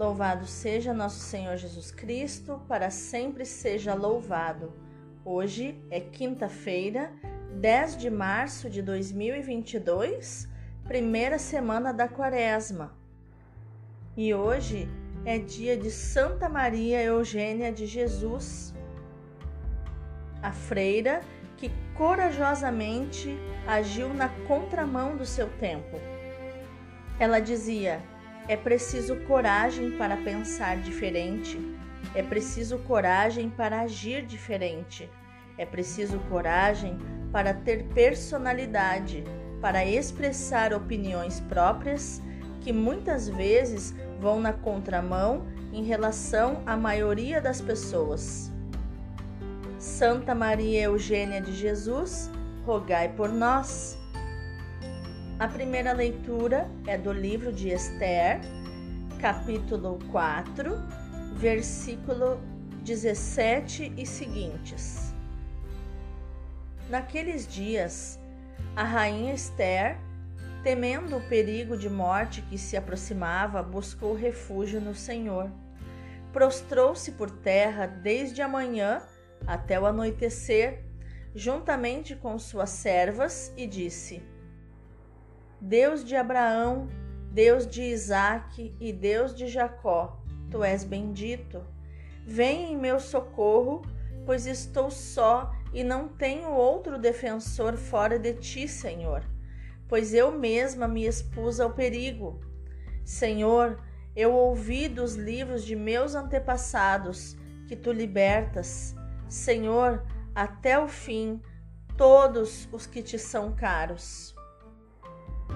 Louvado seja nosso Senhor Jesus Cristo, para sempre seja louvado. Hoje é quinta-feira, 10 de março de 2022, primeira semana da Quaresma. E hoje é dia de Santa Maria Eugênia de Jesus, a freira que corajosamente agiu na contramão do seu tempo. Ela dizia: é preciso coragem para pensar diferente. É preciso coragem para agir diferente. É preciso coragem para ter personalidade, para expressar opiniões próprias que muitas vezes vão na contramão em relação à maioria das pessoas. Santa Maria Eugênia de Jesus, rogai por nós. A primeira leitura é do livro de Esther, capítulo 4, versículo 17 e seguintes. Naqueles dias, a rainha Esther, temendo o perigo de morte que se aproximava, buscou refúgio no Senhor. Prostrou-se por terra desde a manhã até o anoitecer, juntamente com suas servas, e disse: Deus de Abraão, Deus de Isaque e Deus de Jacó, tu és bendito. Vem em meu socorro, pois estou só e não tenho outro defensor fora de ti, Senhor, pois eu mesma me expus ao perigo. Senhor, eu ouvi dos livros de meus antepassados que tu libertas. Senhor, até o fim, todos os que te são caros.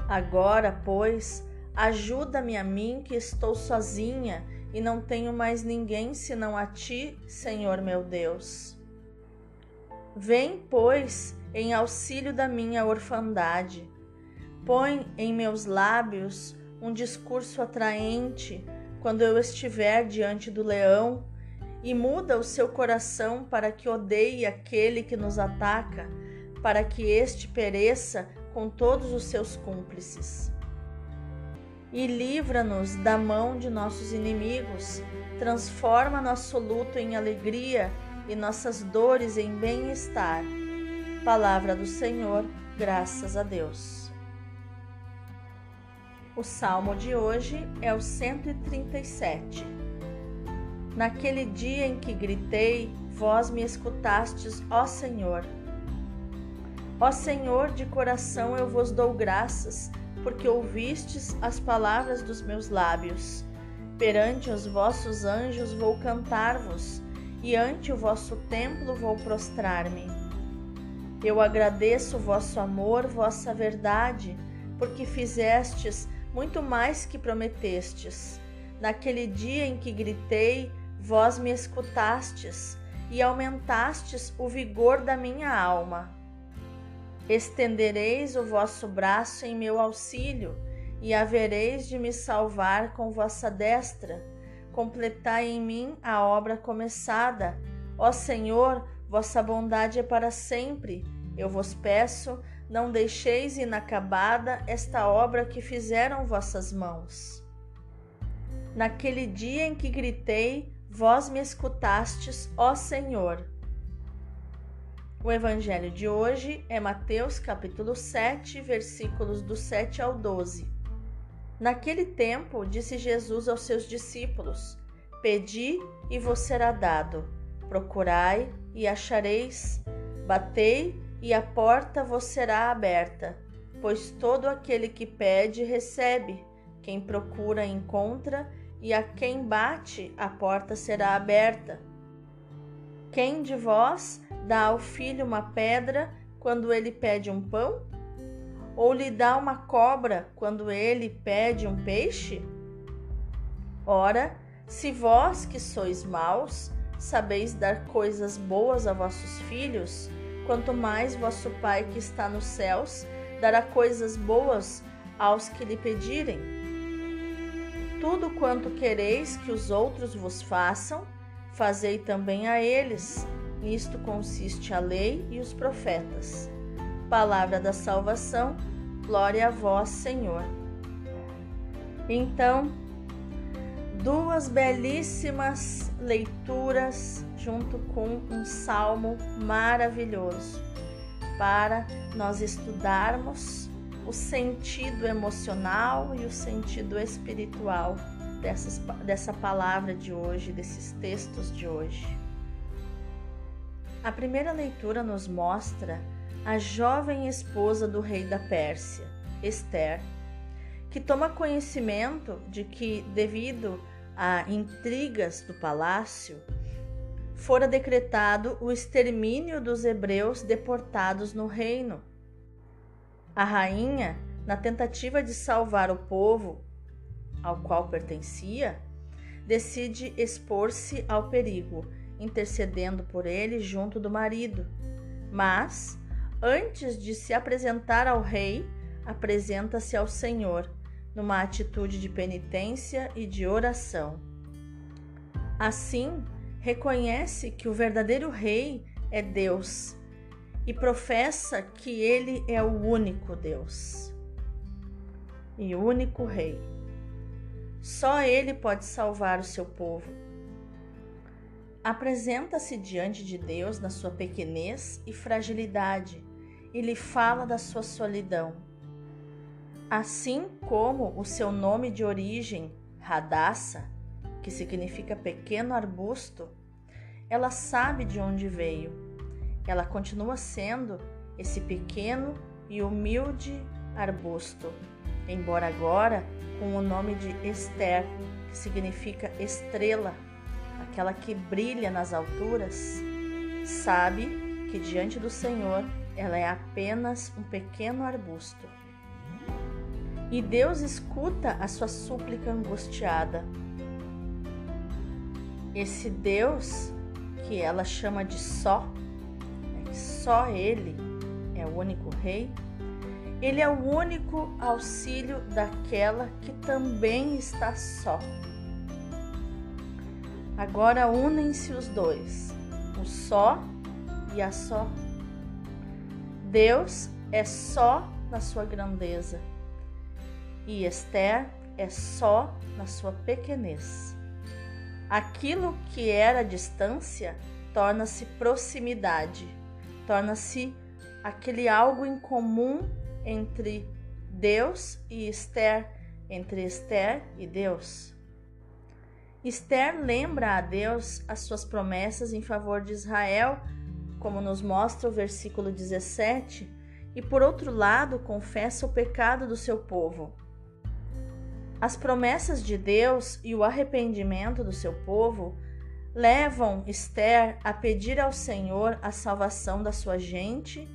Agora, pois, ajuda-me a mim que estou sozinha e não tenho mais ninguém senão a ti, Senhor meu Deus. Vem, pois, em auxílio da minha orfandade. Põe em meus lábios um discurso atraente quando eu estiver diante do leão e muda o seu coração para que odeie aquele que nos ataca, para que este pereça com todos os seus cúmplices. E livra-nos da mão de nossos inimigos, transforma nosso luto em alegria e nossas dores em bem-estar. Palavra do Senhor, graças a Deus. O salmo de hoje é o 137. Naquele dia em que gritei, vós me escutastes, ó Senhor. Ó Senhor, de coração eu vos dou graças, porque ouvistes as palavras dos meus lábios. Perante os vossos anjos vou cantar-vos, e ante o vosso templo vou prostrar-me. Eu agradeço vosso amor, vossa verdade, porque fizestes muito mais que prometestes. Naquele dia em que gritei, vós me escutastes e aumentastes o vigor da minha alma. Estendereis o vosso braço em meu auxílio, e havereis de me salvar com vossa destra. Completai em mim a obra começada. Ó Senhor, vossa bondade é para sempre. Eu vos peço, não deixeis inacabada esta obra que fizeram vossas mãos. Naquele dia em que gritei, vós me escutastes, ó Senhor. O evangelho de hoje é Mateus capítulo 7, versículos do 7 ao 12. Naquele tempo, disse Jesus aos seus discípulos: Pedi e vos será dado, procurai e achareis, batei e a porta vos será aberta, pois todo aquele que pede recebe, quem procura encontra, e a quem bate a porta será aberta. Quem de vós dá ao filho uma pedra quando ele pede um pão? Ou lhe dá uma cobra quando ele pede um peixe? Ora, se vós que sois maus sabeis dar coisas boas a vossos filhos, quanto mais vosso Pai que está nos céus dará coisas boas aos que lhe pedirem. Tudo quanto quereis que os outros vos façam, fazei também a eles Nisto consiste a lei e os profetas. Palavra da salvação, glória a vós, Senhor. Então, duas belíssimas leituras junto com um salmo maravilhoso para nós estudarmos o sentido emocional e o sentido espiritual dessas, dessa palavra de hoje, desses textos de hoje. A primeira leitura nos mostra a jovem esposa do rei da Pérsia, Esther, que toma conhecimento de que, devido a intrigas do palácio, fora decretado o extermínio dos hebreus deportados no reino. A rainha, na tentativa de salvar o povo ao qual pertencia, decide expor-se ao perigo, intercedendo por ele junto do marido. Mas, antes de se apresentar ao rei, apresenta-se ao Senhor, numa atitude de penitência e de oração. Assim, reconhece que o verdadeiro rei é Deus e professa que ele é o único Deus e único rei. Só ele pode salvar o seu povo apresenta-se diante de Deus na sua pequenez e fragilidade e lhe fala da sua solidão. Assim como o seu nome de origem, Radassa, que significa pequeno arbusto, ela sabe de onde veio. Ela continua sendo esse pequeno e humilde arbusto, embora agora com o nome de Esther, que significa estrela aquela que brilha nas alturas, sabe que diante do Senhor ela é apenas um pequeno arbusto. E Deus escuta a sua súplica angustiada. Esse Deus que ela chama de só, é só Ele é o único Rei, Ele é o único auxílio daquela que também está só. Agora unem-se os dois, o só e a só. Deus é só na sua grandeza e Esther é só na sua pequenez. Aquilo que era distância torna-se proximidade, torna-se aquele algo em comum entre Deus e Esther, entre Esther e Deus. Esther lembra a Deus as suas promessas em favor de Israel, como nos mostra o versículo 17, e por outro lado confessa o pecado do seu povo. As promessas de Deus e o arrependimento do seu povo levam Esther a pedir ao Senhor a salvação da sua gente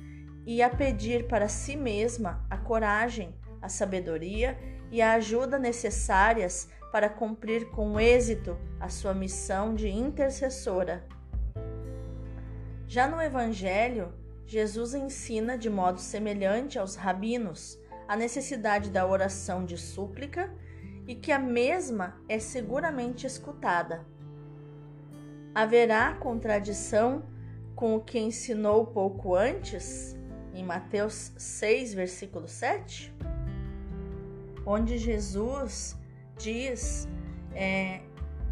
e a pedir para si mesma a coragem, a sabedoria e a ajuda necessárias para cumprir com êxito a sua missão de intercessora. Já no Evangelho, Jesus ensina de modo semelhante aos rabinos a necessidade da oração de súplica e que a mesma é seguramente escutada. Haverá contradição com o que ensinou pouco antes, em Mateus 6, versículo 7? Onde Jesus diz é,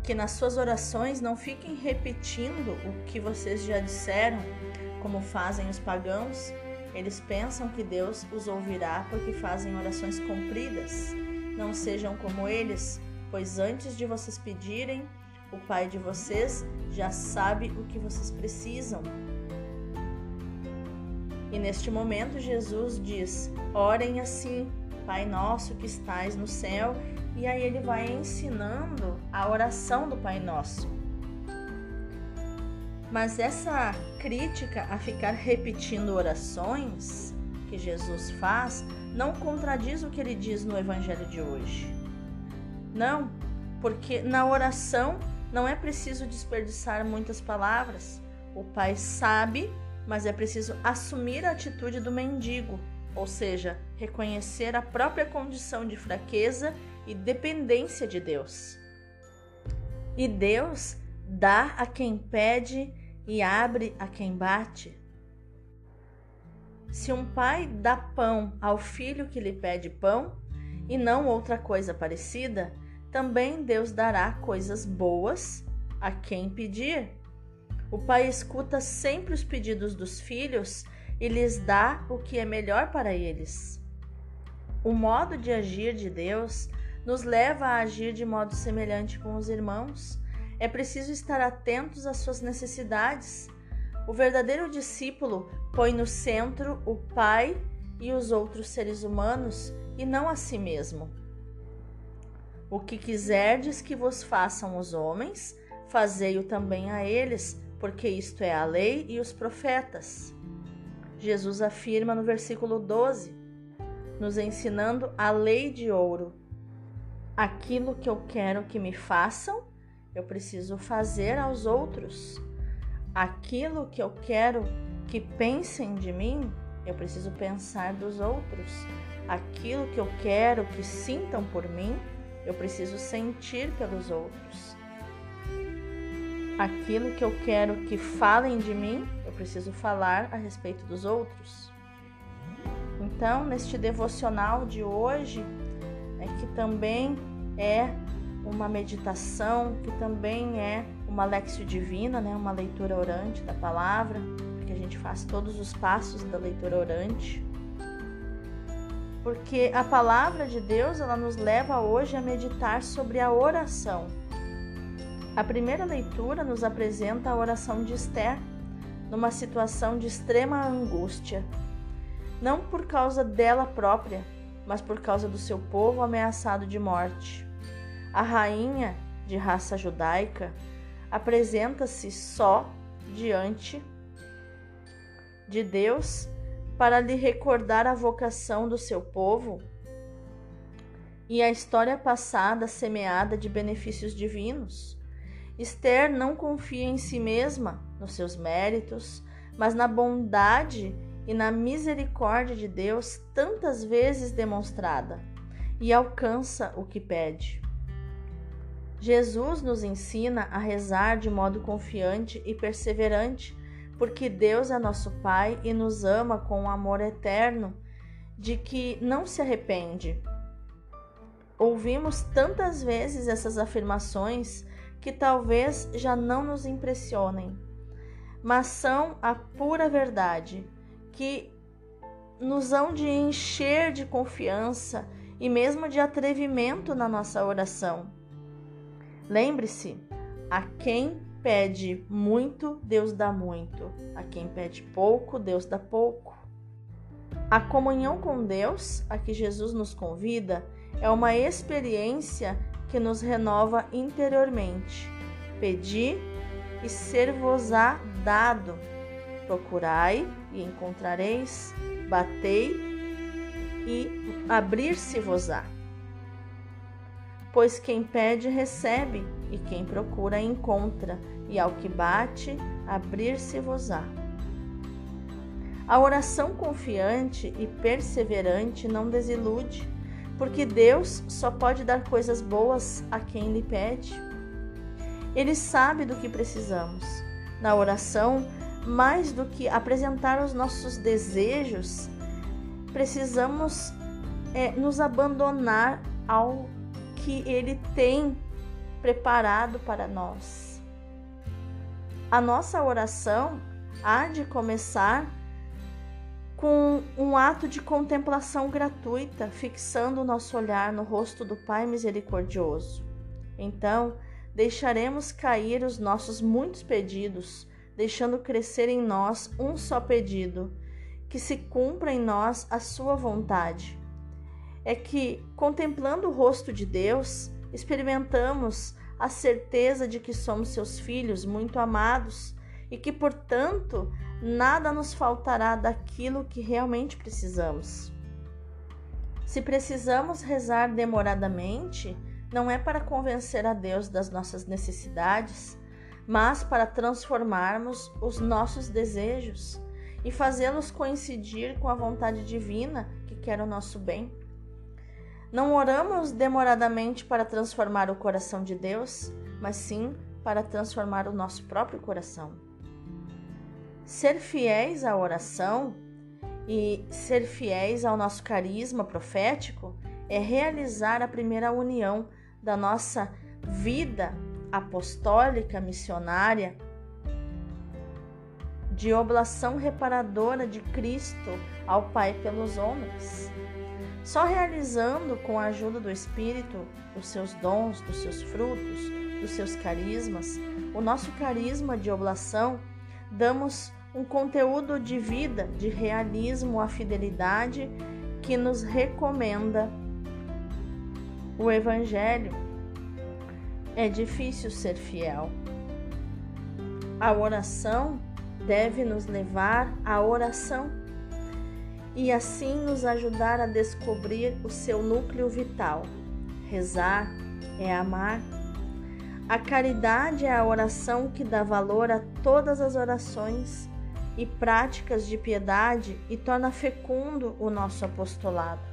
que nas suas orações não fiquem repetindo o que vocês já disseram, como fazem os pagãos. Eles pensam que Deus os ouvirá porque fazem orações compridas. Não sejam como eles, pois antes de vocês pedirem, o Pai de vocês já sabe o que vocês precisam. E neste momento Jesus diz: Orem assim, Pai nosso que estais no céu, e aí ele vai ensinando a oração do Pai Nosso. Mas essa crítica a ficar repetindo orações que Jesus faz não contradiz o que ele diz no Evangelho de hoje. Não, porque na oração não é preciso desperdiçar muitas palavras. O Pai sabe, mas é preciso assumir a atitude do mendigo, ou seja, reconhecer a própria condição de fraqueza e dependência de Deus. E Deus dá a quem pede e abre a quem bate. Se um pai dá pão ao filho que lhe pede pão, e não outra coisa parecida, também Deus dará coisas boas a quem pedir. O pai escuta sempre os pedidos dos filhos e lhes dá o que é melhor para eles. O modo de agir de Deus nos leva a agir de modo semelhante com os irmãos. É preciso estar atentos às suas necessidades. O verdadeiro discípulo põe no centro o Pai e os outros seres humanos e não a si mesmo. O que quiserdes que vos façam os homens, fazei-o também a eles, porque isto é a lei e os profetas. Jesus afirma no versículo 12, nos ensinando a lei de ouro. Aquilo que eu quero que me façam, eu preciso fazer aos outros. Aquilo que eu quero que pensem de mim, eu preciso pensar dos outros. Aquilo que eu quero que sintam por mim, eu preciso sentir pelos outros. Aquilo que eu quero que falem de mim, eu preciso falar a respeito dos outros. Então, neste devocional de hoje, é que também é uma meditação, que também é uma lexio divina, né, uma leitura orante da palavra, que a gente faz todos os passos da leitura orante porque a palavra de Deus ela nos leva hoje a meditar sobre a oração. A primeira leitura nos apresenta a oração de Esther, numa situação de extrema angústia, não por causa dela própria, mas por causa do seu povo ameaçado de morte. A rainha de raça judaica apresenta-se só diante de Deus para lhe recordar a vocação do seu povo e a história passada semeada de benefícios divinos. Esther não confia em si mesma, nos seus méritos, mas na bondade e na misericórdia de Deus tantas vezes demonstrada, e alcança o que pede. Jesus nos ensina a rezar de modo confiante e perseverante porque Deus é nosso Pai e nos ama com um amor eterno, de que não se arrepende. Ouvimos tantas vezes essas afirmações que talvez já não nos impressionem, mas são a pura verdade que nos hão de encher de confiança e mesmo de atrevimento na nossa oração. Lembre-se, a quem pede muito, Deus dá muito. A quem pede pouco, Deus dá pouco. A comunhão com Deus, a que Jesus nos convida, é uma experiência que nos renova interiormente. Pedi e ser-vos-á dado. Procurai e encontrareis. Batei e abrir-se-vos-á. Pois quem pede, recebe, e quem procura, encontra, e ao que bate, abrir-se-vos-á. A oração confiante e perseverante não desilude, porque Deus só pode dar coisas boas a quem lhe pede. Ele sabe do que precisamos. Na oração, mais do que apresentar os nossos desejos, precisamos é, nos abandonar ao que Ele tem preparado para nós. A nossa oração há de começar com um ato de contemplação gratuita, fixando o nosso olhar no rosto do Pai misericordioso. Então, deixaremos cair os nossos muitos pedidos, deixando crescer em nós um só pedido, que se cumpra em nós a sua vontade. É que, contemplando o rosto de Deus, experimentamos a certeza de que somos seus filhos muito amados e que, portanto, nada nos faltará daquilo que realmente precisamos. Se precisamos rezar demoradamente, não é para convencer a Deus das nossas necessidades, mas para transformarmos os nossos desejos e fazê-los coincidir com a vontade divina que quer o nosso bem. Não oramos demoradamente para transformar o coração de Deus, mas sim para transformar o nosso próprio coração. Ser fiéis à oração e ser fiéis ao nosso carisma profético é realizar a primeira união da nossa vida apostólica missionária de oblação reparadora de Cristo ao Pai pelos homens. Só realizando com a ajuda do Espírito os seus dons, dos seus frutos, dos seus carismas, o nosso carisma de oblação, damos um conteúdo de vida, de realismo à fidelidade que nos recomenda o Evangelho. É difícil ser fiel. A oração deve nos levar à oração e assim nos ajudar a descobrir o seu núcleo vital. Rezar é amar. A caridade é a oração que dá valor a todas as orações e práticas de piedade e torna fecundo o nosso apostolado.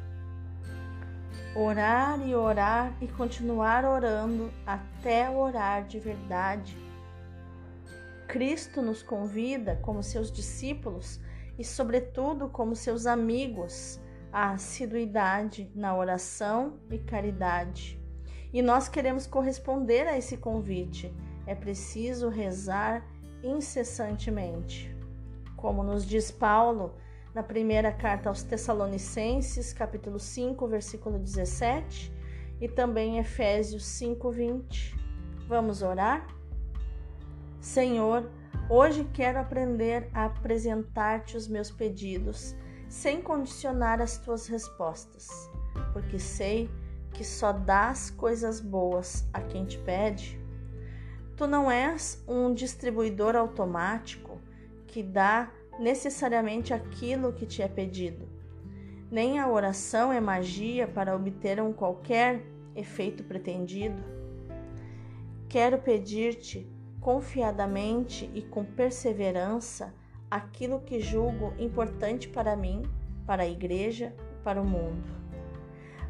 Orar e orar e continuar orando até orar de verdade Cristo nos convida, como seus discípulos e, sobretudo, como seus amigos, à assiduidade na oração e caridade. E nós queremos corresponder a esse convite. É preciso rezar incessantemente. Como nos diz Paulo na primeira carta aos Tessalonicenses, capítulo 5, versículo 17, e também Efésios 5, 20. Vamos orar? Senhor, hoje quero aprender a apresentar-te os meus pedidos sem condicionar as tuas respostas, porque sei que só dás coisas boas a quem te pede. Tu não és um distribuidor automático que dá necessariamente aquilo que te é pedido. Nem a oração é magia para obter um qualquer efeito pretendido. Quero pedir-te confiadamente e com perseverança aquilo que julgo importante para mim, para a igreja, para o mundo.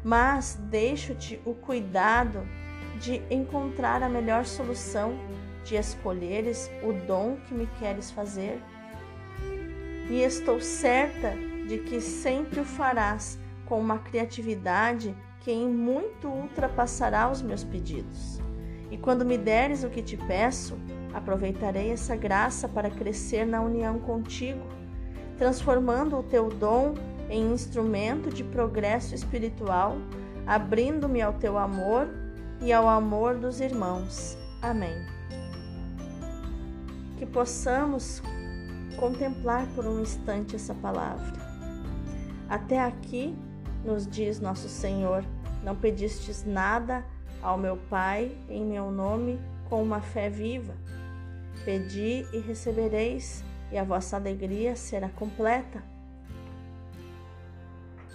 Mas deixo-te o cuidado de encontrar a melhor solução, de escolheres o dom que me queres fazer. E estou certa de que sempre o farás com uma criatividade que em muito ultrapassará os meus pedidos. E quando me deres o que te peço, aproveitarei essa graça para crescer na união contigo, transformando o teu dom em instrumento de progresso espiritual, abrindo-me ao teu amor e ao amor dos irmãos. Amém. Que possamos contemplar por um instante essa palavra. Até aqui, nos diz nosso Senhor, não pedistes nada ao meu Pai em meu nome com uma fé viva. Pedi e recebereis, e a vossa alegria será completa.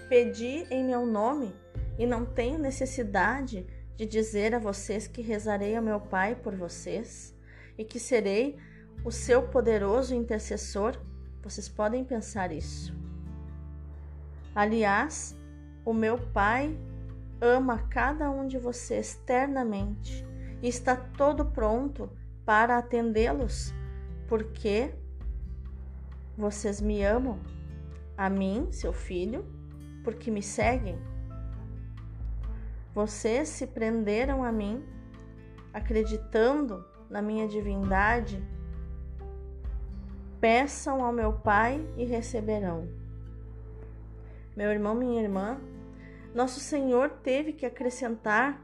Pedi em meu nome, e não tenho necessidade de dizer a vocês que rezarei ao meu Pai por vocês e que serei o seu poderoso intercessor. Vocês podem pensar isso. Aliás, o meu Pai ama cada um de vocês ternamente e está todo pronto para atendê-los, porque vocês me amam, a mim, seu filho, porque me seguem. Vocês se prenderam a mim, acreditando na minha divindade. Peçam ao meu Pai e receberão. Meu irmão, minha irmã, nosso Senhor teve que acrescentar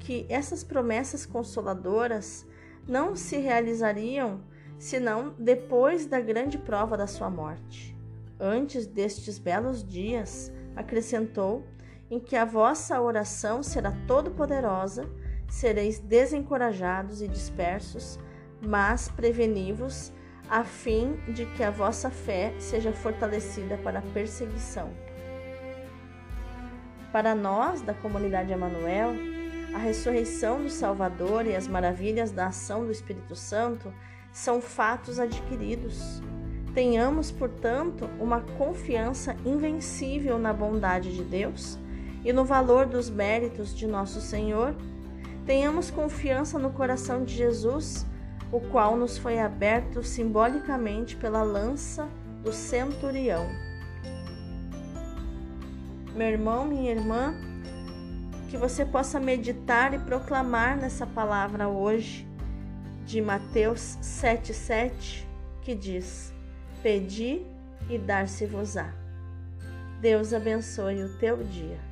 que essas promessas consoladoras não se realizariam senão depois da grande prova da sua morte. Antes destes belos dias, acrescentou, em que a vossa oração será todo-poderosa, sereis desencorajados e dispersos, mas preveni-vos, a fim de que a vossa fé seja fortalecida para a perseguição. Para nós, da comunidade Emanuel, a ressurreição do Salvador e as maravilhas da ação do Espírito Santo são fatos adquiridos. Tenhamos, portanto, uma confiança invencível na bondade de Deus e no valor dos méritos de nosso Senhor. Tenhamos confiança no coração de Jesus, o qual nos foi aberto simbolicamente pela lança do centurião. Meu irmão, minha irmã, que você possa meditar e proclamar nessa palavra hoje de Mateus 7,7, que diz: Pedi e dar-se-vos-á. Deus abençoe o teu dia.